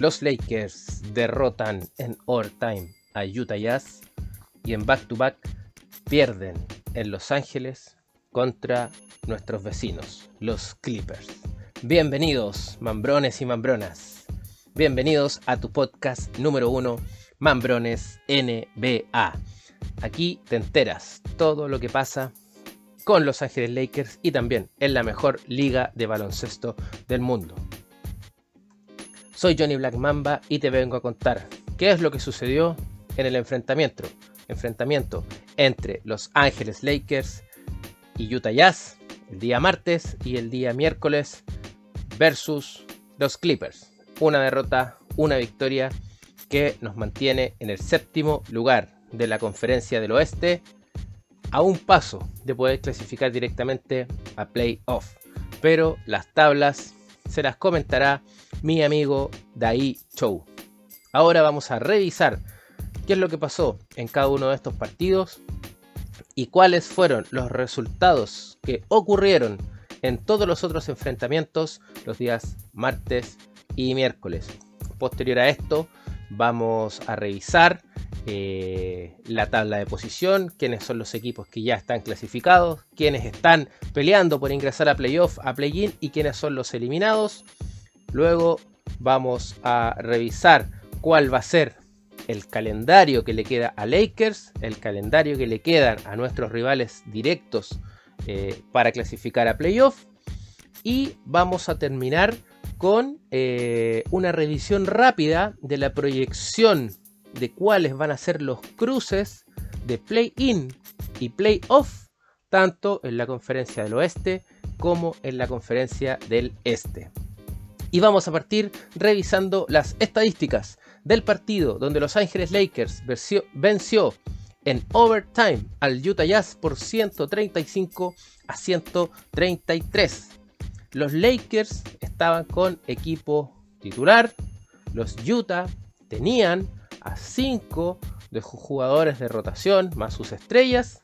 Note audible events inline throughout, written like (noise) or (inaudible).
Los Lakers derrotan en overtime a Utah Jazz y en back-to-back pierden en Los Ángeles contra nuestros vecinos, los Clippers. Bienvenidos, mambrones y mambronas. Bienvenidos a tu podcast número uno, Mambrones NBA. Aquí te enteras todo lo que pasa con Los Ángeles Lakers y también en la mejor liga de baloncesto del mundo. Soy Johnny Black Mamba y te vengo a contar qué es lo que sucedió en el enfrentamiento, enfrentamiento entre Los Ángeles Lakers y Utah Jazz el día martes y el día miércoles versus los Clippers. Una derrota, una victoria que nos mantiene en el séptimo lugar de la conferencia del oeste a un paso de poder clasificar directamente a playoff. Pero las tablas se las comentará mi amigo Dai Chou. Ahora vamos a revisar qué es lo que pasó en cada uno de estos partidos y cuáles fueron los resultados que ocurrieron en todos los otros enfrentamientos los días martes y miércoles. Posterior a esto, vamos a revisar eh, la tabla de posición, quiénes son los equipos que ya están clasificados, quiénes están peleando por ingresar a playoff, a play-in y quiénes son los eliminados. Luego vamos a revisar cuál va a ser el calendario que le queda a Lakers, el calendario que le quedan a nuestros rivales directos eh, para clasificar a playoff. Y vamos a terminar con eh, una revisión rápida de la proyección de cuáles van a ser los cruces de play-in y play-off, tanto en la conferencia del oeste como en la conferencia del este. Y vamos a partir revisando las estadísticas del partido donde Los Ángeles Lakers venció en overtime al Utah Jazz por 135 a 133. Los Lakers estaban con equipo titular, los Utah tenían a 5 de sus jugadores de rotación más sus estrellas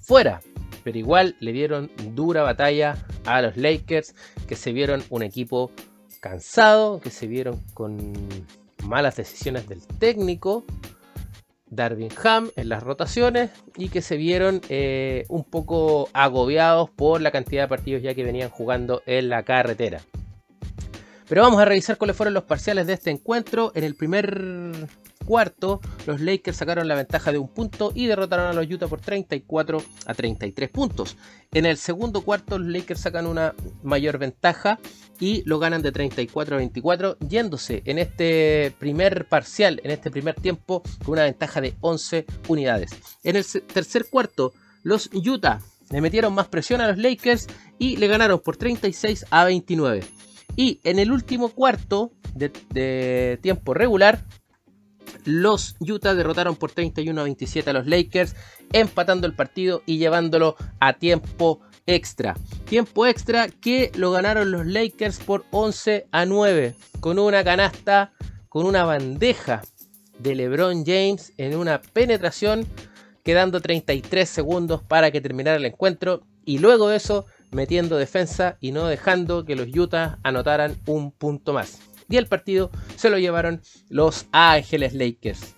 fuera. Pero igual le dieron dura batalla a los Lakers que se vieron un equipo cansado, que se vieron con malas decisiones del técnico Darvin Ham en las rotaciones y que se vieron eh, un poco agobiados por la cantidad de partidos ya que venían jugando en la carretera. Pero vamos a revisar cuáles fueron los parciales de este encuentro. En el primer cuarto, los Lakers sacaron la ventaja de un punto y derrotaron a los Utah por 34 a 33 puntos. En el segundo cuarto, los Lakers sacan una mayor ventaja y lo ganan de 34 a 24, yéndose en este primer parcial, en este primer tiempo, con una ventaja de 11 unidades. En el tercer cuarto, los Utah le metieron más presión a los Lakers y le ganaron por 36 a 29. Y en el último cuarto de, tiempo regular, los Utah derrotaron por 31 a 27 a los Lakers, empatando el partido y llevándolo a tiempo extra. Tiempo extra que lo ganaron los Lakers por 11 a 9, con una canasta, con una bandeja de LeBron James en una penetración, quedando 33 segundos para que terminara el encuentro. Y luego de eso, metiendo defensa y no dejando que los Utah anotaran un punto más. Y el partido se lo llevaron los Ángeles Lakers.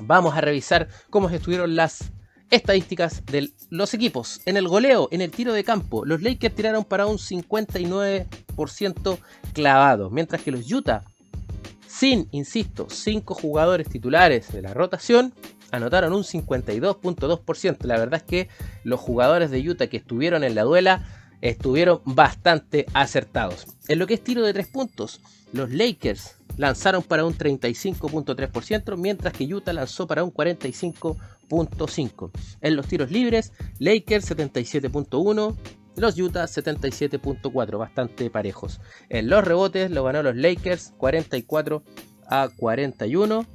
Vamos a revisar cómo estuvieron las estadísticas de los equipos. En el goleo, en el tiro de campo, los Lakers tiraron para un 59% clavado, mientras que los Utah, sin, insisto, 5 jugadores titulares de la rotación, anotaron un 52.2%. La verdad es que los jugadores de Utah que estuvieron en la duela estuvieron bastante acertados. En lo que es tiro de 3 puntos, los Lakers lanzaron para un 35.3%, mientras que Utah lanzó para un 45.5%. En los tiros libres, Lakers 77.1%. Los Utah 77.4, bastante parejos. En los rebotes lo ganó los Lakers 44 a 41.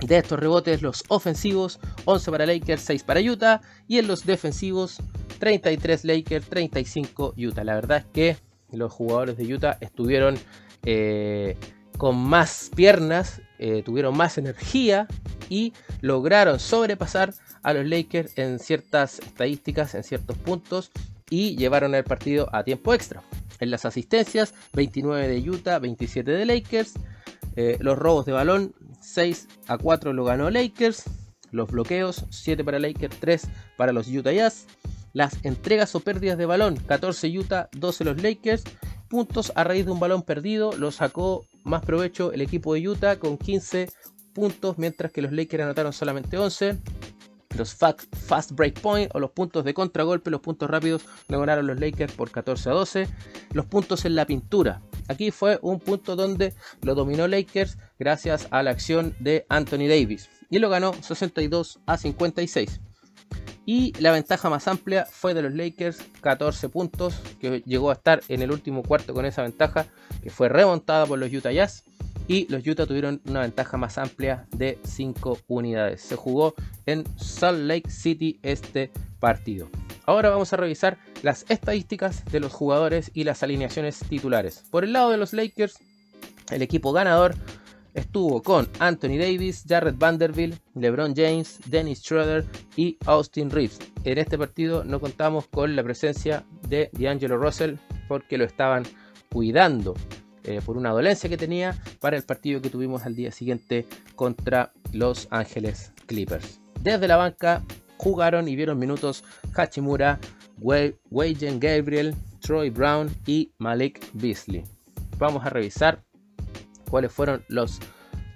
De estos rebotes, los ofensivos, 11 para Lakers, 6 para Utah. Y en los defensivos, 33 Lakers, 35 Utah. La verdad es que los jugadores de Utah estuvieron eh, con más piernas, eh, tuvieron más energía y lograron sobrepasar a los Lakers en ciertas estadísticas, en ciertos puntos y llevaron el partido a tiempo extra. En las asistencias, 29 de Utah, 27 de Lakers. Eh, los robos de balón, 6 a 4 lo ganó Lakers. Los bloqueos, 7 para Lakers, 3 para los Utah Jazz. Las entregas o pérdidas de balón, 14 Utah, 12 los Lakers. Puntos a raíz de un balón perdido, lo sacó más provecho el equipo de Utah con 15 puntos, mientras que los Lakers anotaron solamente 11. Los fast break point o los puntos de contragolpe, los puntos rápidos, lo ganaron los Lakers por 14 a 12. Los puntos en la pintura. Aquí fue un punto donde lo dominó Lakers gracias a la acción de Anthony Davis y lo ganó 62 a 56. Y la ventaja más amplia fue de los Lakers, 14 puntos, que llegó a estar en el último cuarto con esa ventaja, que fue remontada por los Utah Jazz. Y los Utah tuvieron una ventaja más amplia de 5 unidades. Se jugó en Salt Lake City este partido. Ahora vamos a revisar las estadísticas de los jugadores y las alineaciones titulares. Por el lado de los Lakers, el equipo ganador estuvo con Anthony Davis, Jared Vanderbilt, LeBron James, Dennis Schroeder y Austin Reeves. En este partido no contamos con la presencia de D'Angelo Russell porque lo estaban cuidando eh, por una dolencia que tenía para el partido que tuvimos al día siguiente contra Los Ángeles Clippers. Desde la banca jugaron y vieron minutos Hachimura, Wayne Gabriel, Troy Brown y Malik Beasley. Vamos a revisar cuáles fueron los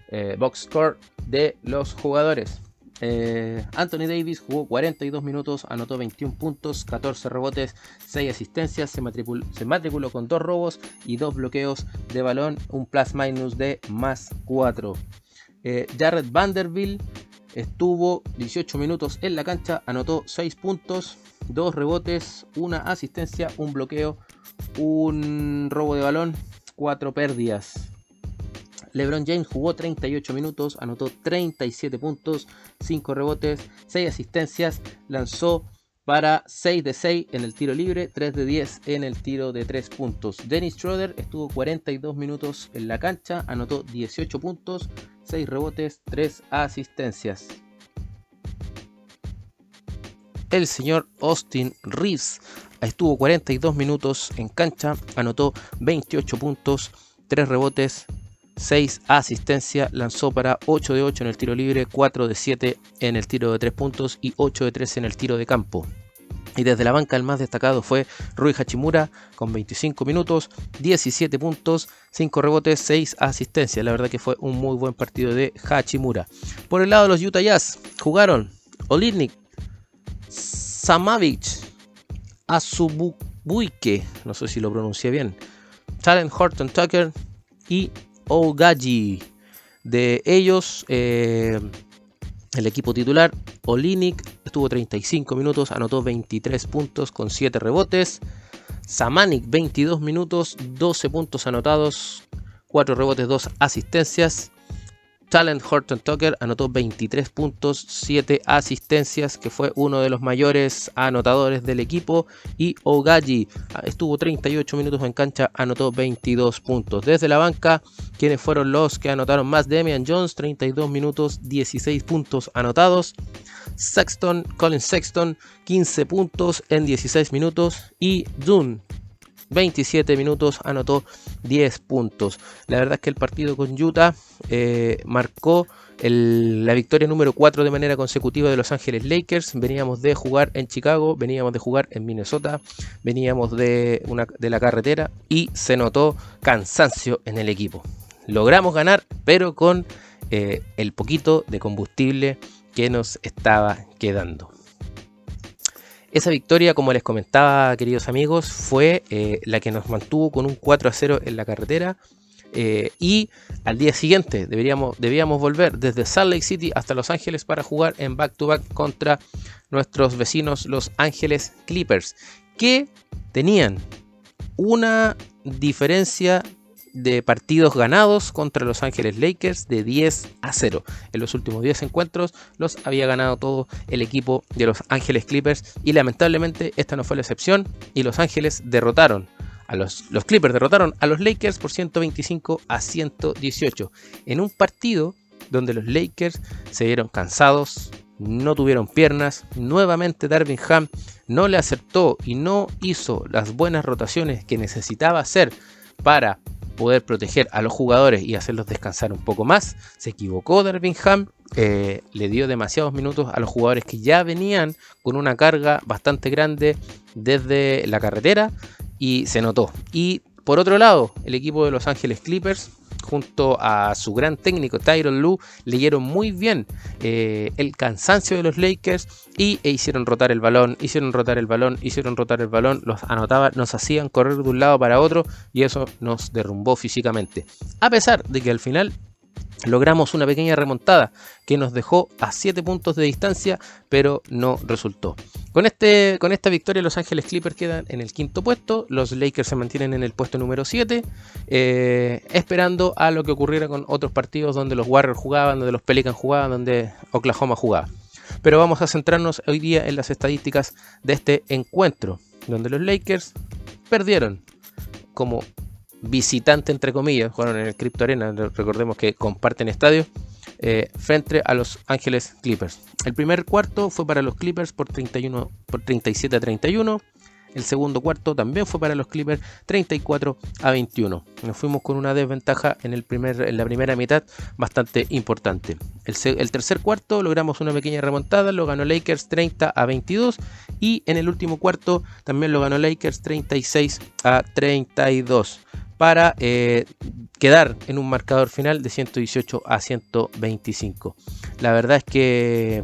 eh, box score de los jugadores. Eh, Anthony Davis jugó 42 minutos, anotó 21 puntos, 14 rebotes, 6 asistencias, se matriculó, se matriculó, con 2 robos y 2 bloqueos de balón, un plus minus de más 4. Eh, Jared Vanderbilt estuvo 18 minutos en la cancha, anotó 6 puntos, 2 rebotes, 1 asistencia, un bloqueo, un robo de balón, 4 pérdidas. LeBron James jugó 38 minutos, anotó 37 puntos, 5 rebotes, 6 asistencias, lanzó para 6 de 6 en el tiro libre, 3 de 10 en el tiro de 3 puntos. Dennis Schroeder estuvo 42 minutos en la cancha, anotó 18 puntos, 6 rebotes, 3 asistencias. El señor Austin Reeves estuvo 42 minutos en cancha, anotó 28 puntos, 3 rebotes, 6 asistencias, lanzó para 8 de 8 en el tiro libre, 4 de 7 en el tiro de 3 puntos y 8 de 3 en el tiro de campo. Y desde la banca el más destacado fue Rui Hachimura con 25 minutos, 17 puntos, 5 rebotes, 6 asistencias. La verdad que fue un muy buen partido de Hachimura. Por el lado de los Utah Jazz jugaron Olirnik, Samavic, Azubuike, no sé si lo pronuncié bien, Talent Horton Tucker y Ogaji. De ellos, eh, el equipo titular, Olinik, estuvo 35 minutos, anotó 23 puntos con 7 rebotes. Samanik, 22 minutos, 12 puntos anotados, 4 rebotes, 2 asistencias. Talent Horton Tucker anotó 23 puntos, 7 asistencias, que fue uno de los mayores anotadores del equipo. Y Ogaji ah, estuvo 38 minutos en cancha, anotó 22 puntos. Desde la banca, quienes fueron los que anotaron más? Damian Jones, 32 minutos, 16 puntos anotados. Sexton, Colin Sexton, 15 puntos en 16 minutos. Y Dune, 27 minutos, anotó 10 puntos. La verdad es que el partido con Utah eh, marcó la victoria número 4 de manera consecutiva de Los Ángeles Lakers. Veníamos de jugar en Chicago, veníamos de jugar en Minnesota, veníamos de, una, de la carretera y se notó cansancio en el equipo. Logramos ganar, pero con eh, el poquito de combustible que nos estaba quedando. Esa victoria, como les comentaba, queridos amigos, fue eh, la que nos mantuvo con un 4 a 0 en la carretera. Eh, y al día siguiente deberíamos, debíamos volver desde Salt Lake City hasta Los Ángeles para jugar en back to back contra nuestros vecinos Los Ángeles Clippers, que tenían una diferencia de partidos ganados contra Los Ángeles Lakers de 10 a 0. En los últimos 10 encuentros los había ganado todo el equipo de Los Ángeles Clippers y lamentablemente esta no fue la excepción y Los Ángeles derrotaron a los, los Clippers derrotaron a los Lakers por 125 a 118 en un partido donde los Lakers se vieron cansados, no tuvieron piernas, nuevamente Darvin Ham no le acertó y no hizo las buenas rotaciones que necesitaba hacer para poder proteger a los jugadores y hacerlos descansar un poco más. Se equivocó Darvingham, eh, le dio demasiados minutos a los jugadores que ya venían con una carga bastante grande desde la carretera y se notó. Y por otro lado, el equipo de Los Ángeles Clippers junto a su gran técnico Tyron Lue leyeron muy bien eh, el cansancio de los Lakers y e hicieron rotar el balón, hicieron rotar el balón, hicieron rotar el balón, los anotaban, nos hacían correr de un lado para otro y eso nos derrumbó físicamente. A pesar de que al final logramos una pequeña remontada que nos dejó a 7 puntos de distancia, pero no resultó. Con, este, con esta victoria los Ángeles Clippers quedan en el quinto puesto, los Lakers se mantienen en el puesto número 7, eh, esperando a lo que ocurriera con otros partidos donde los Warriors jugaban, donde los Pelicans jugaban, donde Oklahoma jugaba. Pero vamos a centrarnos hoy día en las estadísticas de este encuentro, donde los Lakers perdieron como visitante, entre comillas, jugaron en el Crypto Arena, recordemos que comparten estadio, eh, frente a los Ángeles Clippers. El primer cuarto fue para los Clippers por, 31, por 37 a 31. El segundo cuarto también fue para los Clippers 34 a 21. Nos fuimos con una desventaja en, el primer, en la primera mitad bastante importante. El, el, tercer cuarto logramos una pequeña remontada, lo ganó Lakers 30 a 22 y en el último cuarto también lo ganó Lakers 36 a 32 para eh, quedar en un marcador final de 118 a 125. La verdad es que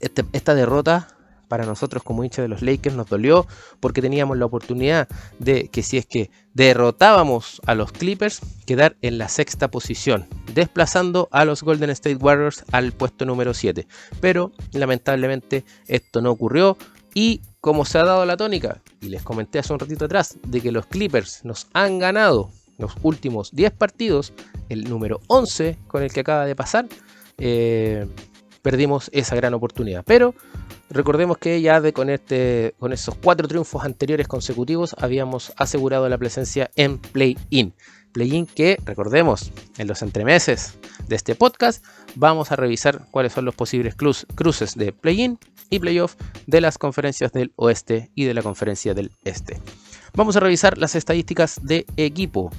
este, esta derrota para nosotros como hincha de los Lakers nos dolió porque teníamos la oportunidad de que si es que derrotábamos a los Clippers, quedar en la sexta posición, desplazando a los Golden State Warriors al puesto número 7. Pero lamentablemente esto no ocurrió y como se ha dado la tónica, y les comenté hace un ratito atrás, de que los Clippers nos han ganado los últimos 10 partidos, el número 11 con el que acaba de pasar, eh, perdimos esa gran oportunidad. Pero recordemos que ya de con, este, con esos cuatro triunfos anteriores consecutivos habíamos asegurado la presencia en play-in. Play-in que, recordemos, en los entremeses de este podcast vamos a revisar cuáles son los posibles cruces de play-in y playoff de las conferencias del oeste y de la conferencia del este. Vamos a revisar las estadísticas de equipo.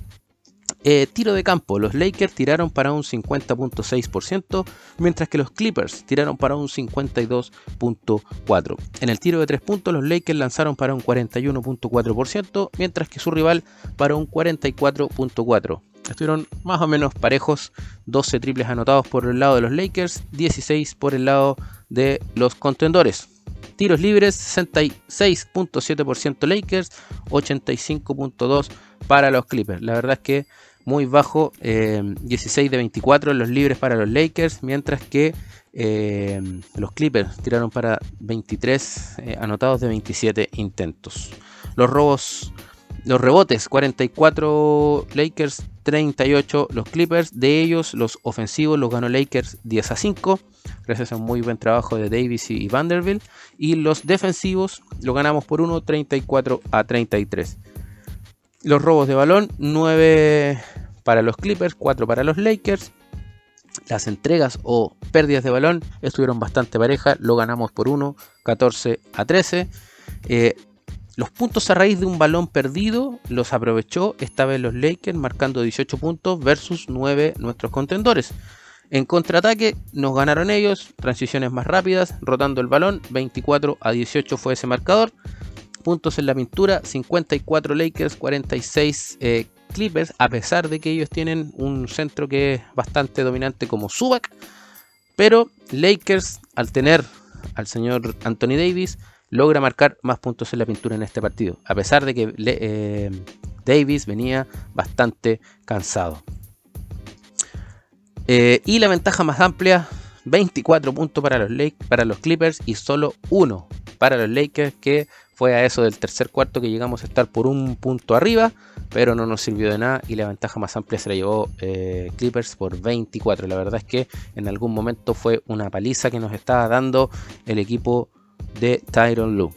Eh, tiro de campo, los Lakers tiraron para un 50.6%, mientras que los Clippers tiraron para un 52.4%. En el tiro de 3 puntos, los Lakers lanzaron para un 41.4%, mientras que su rival para un 44.4%. Estuvieron más o menos parejos, 12 triples anotados por el lado de los Lakers, 16 por el lado de los contendores. Tiros libres 66.7% Lakers, 85.2% para los Clippers. La verdad es que muy bajo, 16 eh, de 24 los libres para los Lakers, mientras que eh, los Clippers tiraron para 23 eh, anotados de 27 intentos. Los robos, los rebotes, 44 Lakers, 38 los Clippers. De ellos, los ofensivos los ganó Lakers 10 a 5, gracias a un muy buen trabajo de Davis y Vanderbilt. Y los defensivos lo ganamos por 1, 34 a 33. Los robos de balón, 9 para los Clippers, 4 para los Lakers. Las entregas o pérdidas de balón estuvieron bastante parejas, lo ganamos por 1, 14 a 13. Los puntos a raíz de un balón perdido los aprovechó esta vez los Lakers marcando 18 puntos versus 9 nuestros contendores. En contraataque nos ganaron ellos, transiciones más rápidas, rotando el balón, 24 a 18 fue ese marcador. Puntos en la pintura, 54 Lakers, 46 eh, Clippers, a pesar de que ellos tienen un centro que es bastante dominante como Subac. Pero Lakers, al tener al señor Anthony Davis, logra marcar más puntos en la pintura en este partido, a pesar de que eh, Davis venía bastante cansado. Eh, y la ventaja más amplia, 24 puntos para los, para los Clippers y solo uno para los Lakers, que fue a eso del tercer cuarto que llegamos a estar por un punto arriba, pero no nos sirvió de nada y la ventaja más amplia se la llevó eh, Clippers por 24. La verdad es que en algún momento fue una paliza que nos estaba dando el equipo de Tyron Lue.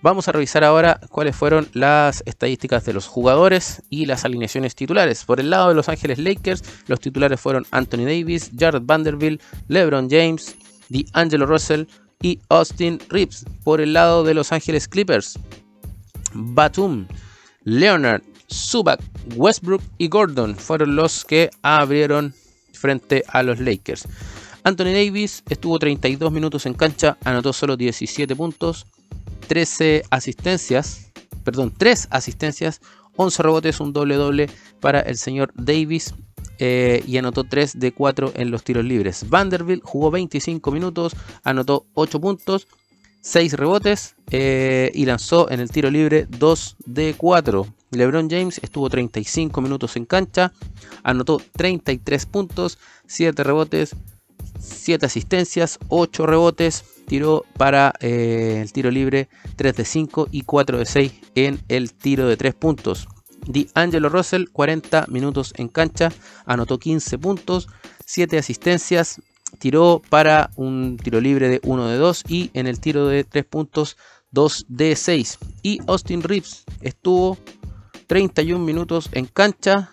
Vamos a revisar ahora cuáles fueron las estadísticas de los jugadores y las alineaciones titulares. Por el lado de Los Ángeles Lakers, los titulares fueron Anthony Davis, Jared Vanderbilt, LeBron James, D'Angelo Russell y Austin Reeves. Por el lado de Los Ángeles Clippers, Batum, Leonard, Zubac, Westbrook y Gordon fueron los que abrieron frente a los Lakers. Anthony Davis estuvo 32 minutos en cancha, anotó solo 17 puntos, 13 asistencias, perdón, 3 asistencias, 11 rebotes, un doble doble para el señor Davis eh, y anotó 3 de 4 en los tiros libres. Vanderbilt jugó 25 minutos, anotó 8 puntos, 6 rebotes eh, y lanzó en el tiro libre 2 de 4. LeBron James estuvo 35 minutos en cancha, anotó 33 puntos, 7 rebotes, 7 asistencias, 8 rebotes, tiró para eh, el tiro libre 3 de 5 y 4 de 6 en el tiro de 3 puntos. D'Angelo Russell, 40 minutos en cancha, anotó 15 puntos, 7 asistencias, tiró para un tiro libre de 1 de 2 y en el tiro de 3 puntos 2 de 6. Y Austin Reeves estuvo 31 minutos en cancha.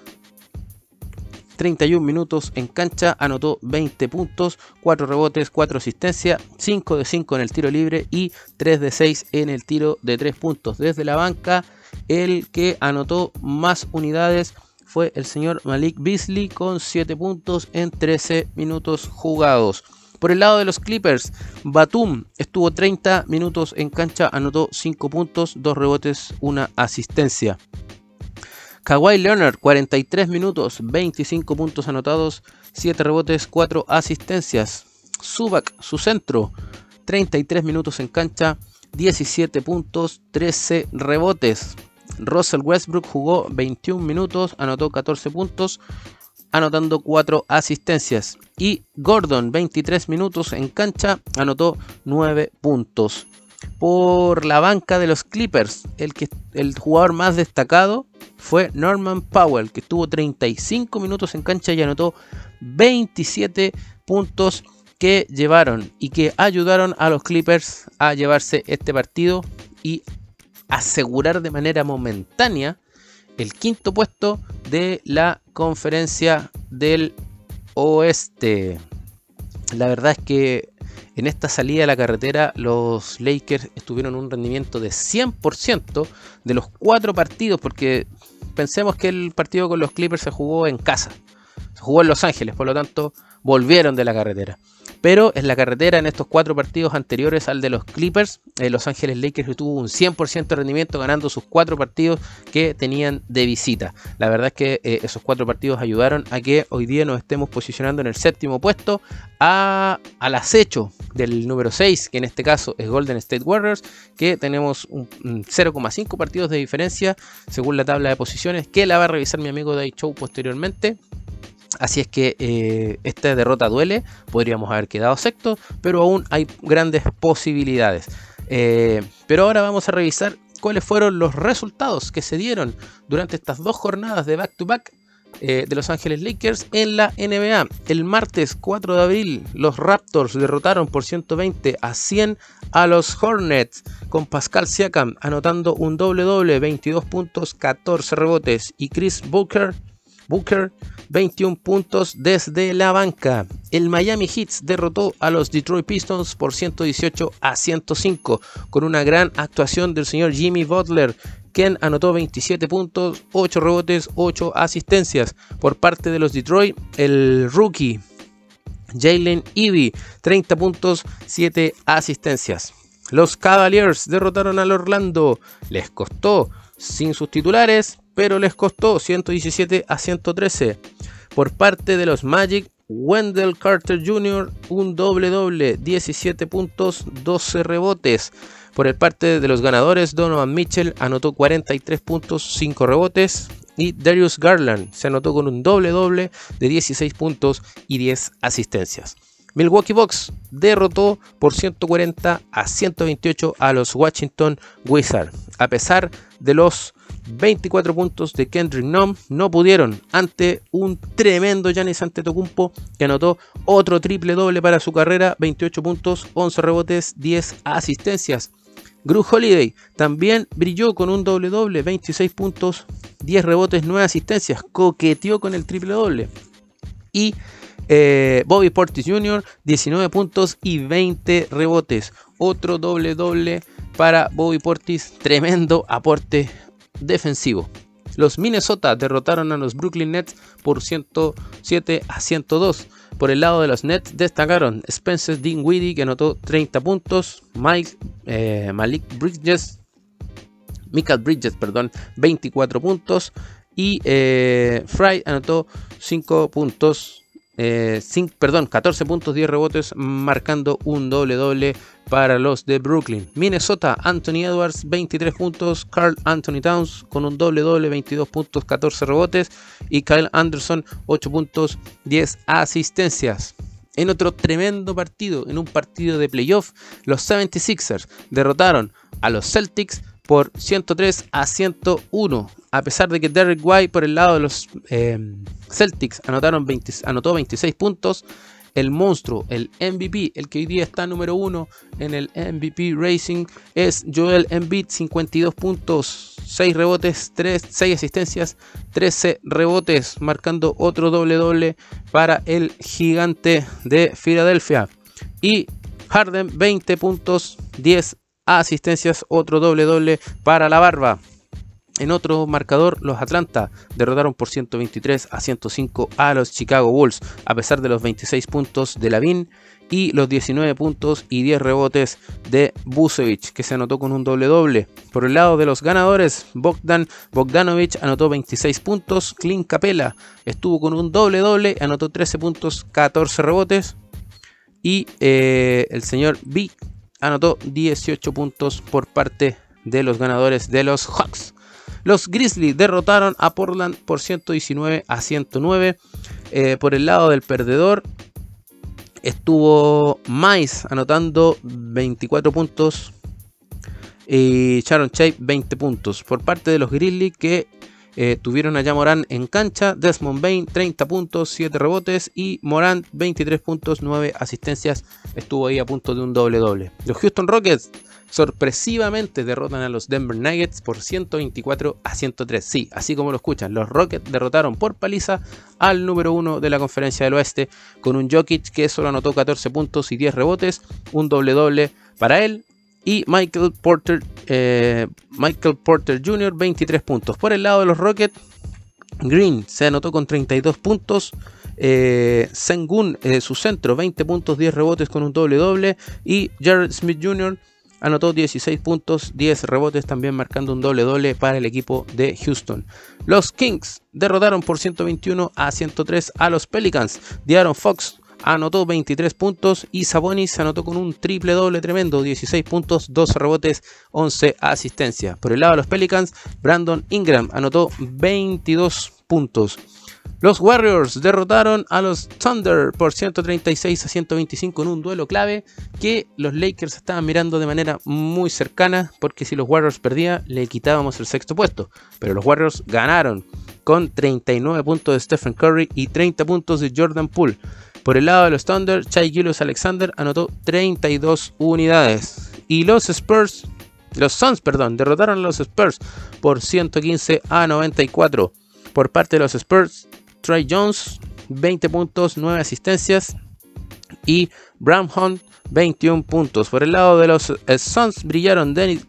31 minutos en cancha, anotó 20 puntos, 4 rebotes, 4 asistencias, 5 de 5 en el tiro libre y 3 de 6 en el tiro de 3 puntos. Desde la banca, el que anotó más unidades fue el señor Malik Beasley con 7 puntos en 13 minutos jugados. Por el lado de los Clippers, Batum estuvo 30 minutos en cancha, anotó 5 puntos, 2 rebotes, 1 asistencia. Kawhi Leonard, 43 minutos, 25 puntos anotados, 7 rebotes, 4 asistencias. Zubac, su centro, 33 minutos en cancha, 17 puntos, 13 rebotes. Russell Westbrook jugó 21 minutos, anotó 14 puntos, anotando 4 asistencias. Y Gordon, 23 minutos en cancha, anotó 9 puntos. Por la banca de los Clippers, el, que, el jugador más destacado fue Norman Powell, que estuvo 35 minutos en cancha y anotó 27 puntos que llevaron y que ayudaron a los Clippers a llevarse este partido y asegurar de manera momentánea el quinto puesto de la conferencia del oeste. La verdad es que en esta salida a la carretera los Lakers estuvieron un rendimiento de 100% de los cuatro partidos, porque pensemos que el partido con los Clippers se jugó en casa, se jugó en Los Ángeles, por lo tanto volvieron de la carretera. Pero en la carretera, en estos cuatro partidos anteriores al de los Clippers, eh, Los Ángeles Lakers tuvo un 100% de rendimiento ganando sus cuatro partidos que tenían de visita. La verdad es que eh, esos cuatro partidos ayudaron a que hoy día nos estemos posicionando en el séptimo puesto a, al acecho del número 6, que en este caso es Golden State Warriors, que tenemos un, 0,5 partidos de diferencia según la tabla de posiciones, que la va a revisar mi amigo Day Show posteriormente. Así es que eh, esta derrota duele, podríamos haber quedado sexto, pero aún hay grandes posibilidades. Eh, pero ahora vamos a revisar cuáles fueron los resultados que se dieron durante estas dos jornadas de back-to-back eh, de Los Ángeles Lakers en la NBA. El martes 4 de abril, los Raptors derrotaron por 120 a 100 a los Hornets, con Pascal Siakam anotando un doble-doble, 22 puntos, 14 rebotes, y Chris Booker Booker 21 puntos desde la banca. El Miami Heat derrotó a los Detroit Pistons por 118 a 105 con una gran actuación del señor Jimmy Butler, quien anotó 27 puntos, 8 rebotes, 8 asistencias. Por parte de los Detroit, el rookie Jalen Ivy, 30 puntos, 7 asistencias. Los Cavaliers derrotaron al Orlando. Les costó sin sus titulares, pero les costó 117 a 113. Por parte de los Magic, Wendell Carter Jr. un doble doble, 17 puntos, 12 rebotes. Por el parte de los ganadores, Donovan Mitchell anotó 43 puntos, 5 rebotes. Y Darius Garland se anotó con un doble doble de 16 puntos y 10 asistencias. Milwaukee Bucks derrotó por 140 a 128 a los Washington Wizards. A pesar de los 24 puntos de Kendrick Nunn, no pudieron ante un tremendo Giannis Antetokounmpo que anotó otro triple doble para su carrera, 28 puntos, 11 rebotes, 10 asistencias. Gru Holiday también brilló con un doble doble, 26 puntos, 10 rebotes, 9 asistencias, coqueteó con el triple doble. Y eh, Bobby Portis Jr., 19 puntos y 20 rebotes. Otro doble doble para Bobby Portis. Tremendo aporte defensivo. Los Minnesota derrotaron a los Brooklyn Nets por 107 a 102. Por el lado de los Nets destacaron Spencer Dinwiddie que anotó 30 puntos, Mike, eh, Malik Bridges, Michael Bridges, perdón, 24 puntos y eh, Fry anotó 5 puntos, eh, perdón, 14 puntos, 10 rebotes, marcando un doble doble para los de Brooklyn. Minnesota, Anthony Edwards, 23 puntos, Carl Anthony Towns con un doble doble, 22 puntos, 14 rebotes y Kyle Anderson, 8 puntos, 10 asistencias. En otro tremendo partido, en un partido de playoff, los 76ers derrotaron a los Celtics por 103 a 101. A pesar de que Derek White por el lado de los eh, Celtics anotaron anotó 26 puntos, el monstruo, el MVP, el que hoy día está número uno en el MVP Racing es Joel Embiid, 52 puntos, 6 rebotes, 3, 6 asistencias, 13 rebotes, marcando otro doble doble para el gigante de Filadelfia. Y Harden, 20 puntos, 10 asistencias, otro doble doble para la barba. En otro marcador, los Atlanta derrotaron por 123 a 105 a los Chicago Bulls, a pesar de los 26 puntos de Lavin y los 19 puntos y 10 rebotes de Busevich, que se anotó con un doble doble. Por el lado de los ganadores, Bogdan Bogdanovich anotó 26 puntos, Clint Capella estuvo con un doble doble, anotó 13 puntos, 14 rebotes. Y eh, el señor B anotó 18 puntos por parte de los ganadores de los Hawks. Los Grizzlies derrotaron a Portland por 119 a 109. Eh, por el lado del perdedor estuvo Mice anotando 24 puntos y Sharon Shape 20 puntos. Por parte de los Grizzlies que eh, tuvieron a Morán en cancha, Desmond Bain 30 puntos, 7 rebotes y Morán 23 puntos, 9 asistencias. Estuvo ahí a punto de un doble doble. Los Houston Rockets sorpresivamente derrotan a los Denver Nuggets por 124 a 103. Sí, así como lo escuchan, los Rockets derrotaron por paliza al número 1 de la conferencia del oeste con un Jokic que solo anotó 14 puntos y 10 rebotes, un doble doble para él, y Michael Porter, eh, Michael Porter Jr. 23 puntos. Por el lado de los Rockets, Green se anotó con 32 puntos. Eh, Sengun, eh, su centro, 20 puntos, 10 rebotes con un doble doble. Y Jared Smith Jr. anotó 16 puntos, 10 rebotes, también marcando un doble doble para el equipo de Houston. Los Kings derrotaron por 121 a 103 a los Pelicans. Diaron Fox anotó 23 puntos y Sabonis anotó con un triple doble tremendo, 16 puntos, 12 rebotes, 11 asistencias. Por el lado de los Pelicans, Brandon Ingram anotó 22 puntos. Los Warriors derrotaron a los Thunder por 136 a 125 en un duelo clave que los Lakers estaban mirando de manera muy cercana porque si los Warriors perdían le quitábamos el sexto puesto. Pero los Warriors ganaron con 39 puntos de Stephen Curry y 30 puntos de Jordan Poole. Por el lado de los Thunder, Chai Gilles Alexander anotó 32 unidades. Y los Spurs, los Suns, perdón, derrotaron a los Spurs por 115 a 94. Por parte de los Spurs, Trey Jones, 20 puntos, 9 asistencias. Y Bram Hunt, 21 puntos. Por el lado de los Suns brillaron Dennis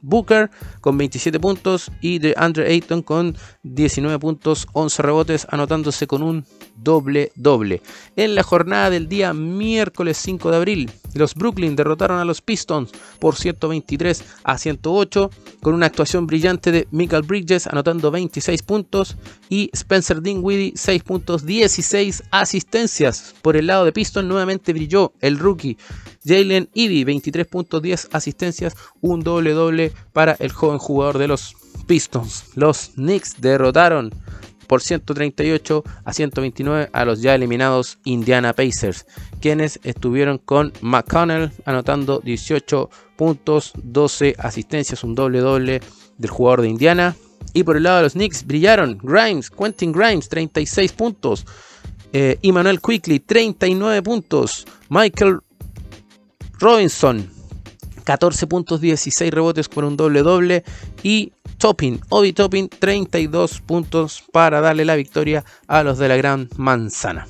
Booker con 27 puntos y de Andre Ayton con 19 puntos, 11 rebotes, anotándose con un doble doble. En la jornada del día miércoles 5 de abril, los Brooklyn derrotaron a los Pistons por 123 a 108 con una actuación brillante de Michael Bridges anotando 26 puntos y Spencer Dinwiddie 6 puntos, 16 asistencias. Por el lado de Pistons nuevamente brilló el rookie Jalen Ivy 23 puntos, 10 asistencias, un doble doble para el joven jugador de los Pistons. Los Knicks derrotaron por 138 a 129 a los ya eliminados Indiana Pacers, quienes estuvieron con McConnell anotando 18 puntos, 12 asistencias, un doble doble del jugador de Indiana. Y por el lado de los Knicks brillaron Grimes, Quentin Grimes, 36 puntos. Eh, Emmanuel Quickly, 39 puntos. Michael Robinson, 14 puntos, 16 rebotes con un doble doble. Y Topping, Obi Topping, 32 puntos para darle la victoria a los de la Gran Manzana.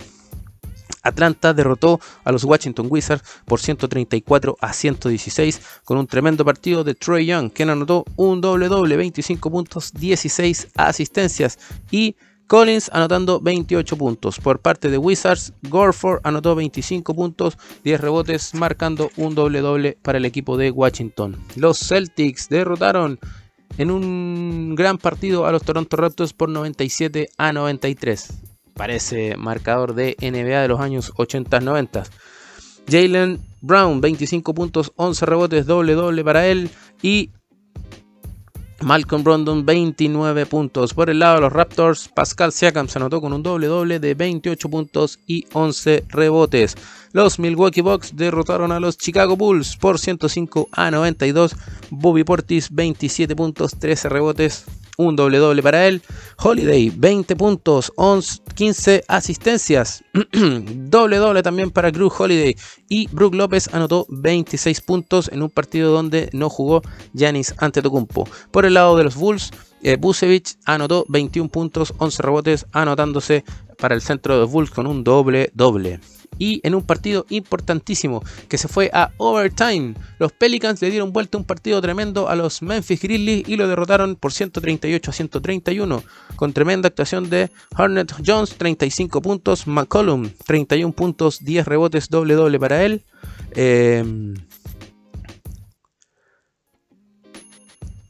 Atlanta derrotó a los Washington Wizards por 134 a 116 con un tremendo partido de Troy Young, quien anotó un doble doble, 25 puntos, 16 asistencias y Collins anotando 28 puntos. Por parte de Wizards, Gorford anotó 25 puntos, 10 rebotes, marcando un doble doble para el equipo de Washington. Los Celtics derrotaron en un gran partido a los Toronto Raptors por 97 a 93. Parece marcador de NBA de los años 80-90. Jalen Brown, 25 puntos, 11 rebotes, doble doble para él. Y Malcolm Brondon 29 puntos. Por el lado de los Raptors, Pascal Siakam se anotó con un doble doble de 28 puntos y 11 rebotes. Los Milwaukee Bucks derrotaron a los Chicago Bulls por 105 a 92. Bobby Portis 27 puntos, 13 rebotes, un doble doble para él. Holiday, 20 puntos, 11, 15 asistencias. (clears throat) doble doble también para Cruz Holiday. Y Brook López anotó 26 puntos en un partido donde no jugó Yanis Antetokounmpo. Por el lado de los Bulls, eh, Busevich anotó 21 puntos, 11 rebotes, anotándose para el centro de los Bulls con un doble doble y en un partido importantísimo que se fue a overtime. Los Pelicans le dieron vuelta un partido tremendo a los Memphis Grizzlies y lo derrotaron por 138 a 131 con tremenda actuación de Harnett Jones, 35 puntos, McCollum, 31 puntos, 10 rebotes, doble doble para él. Eh,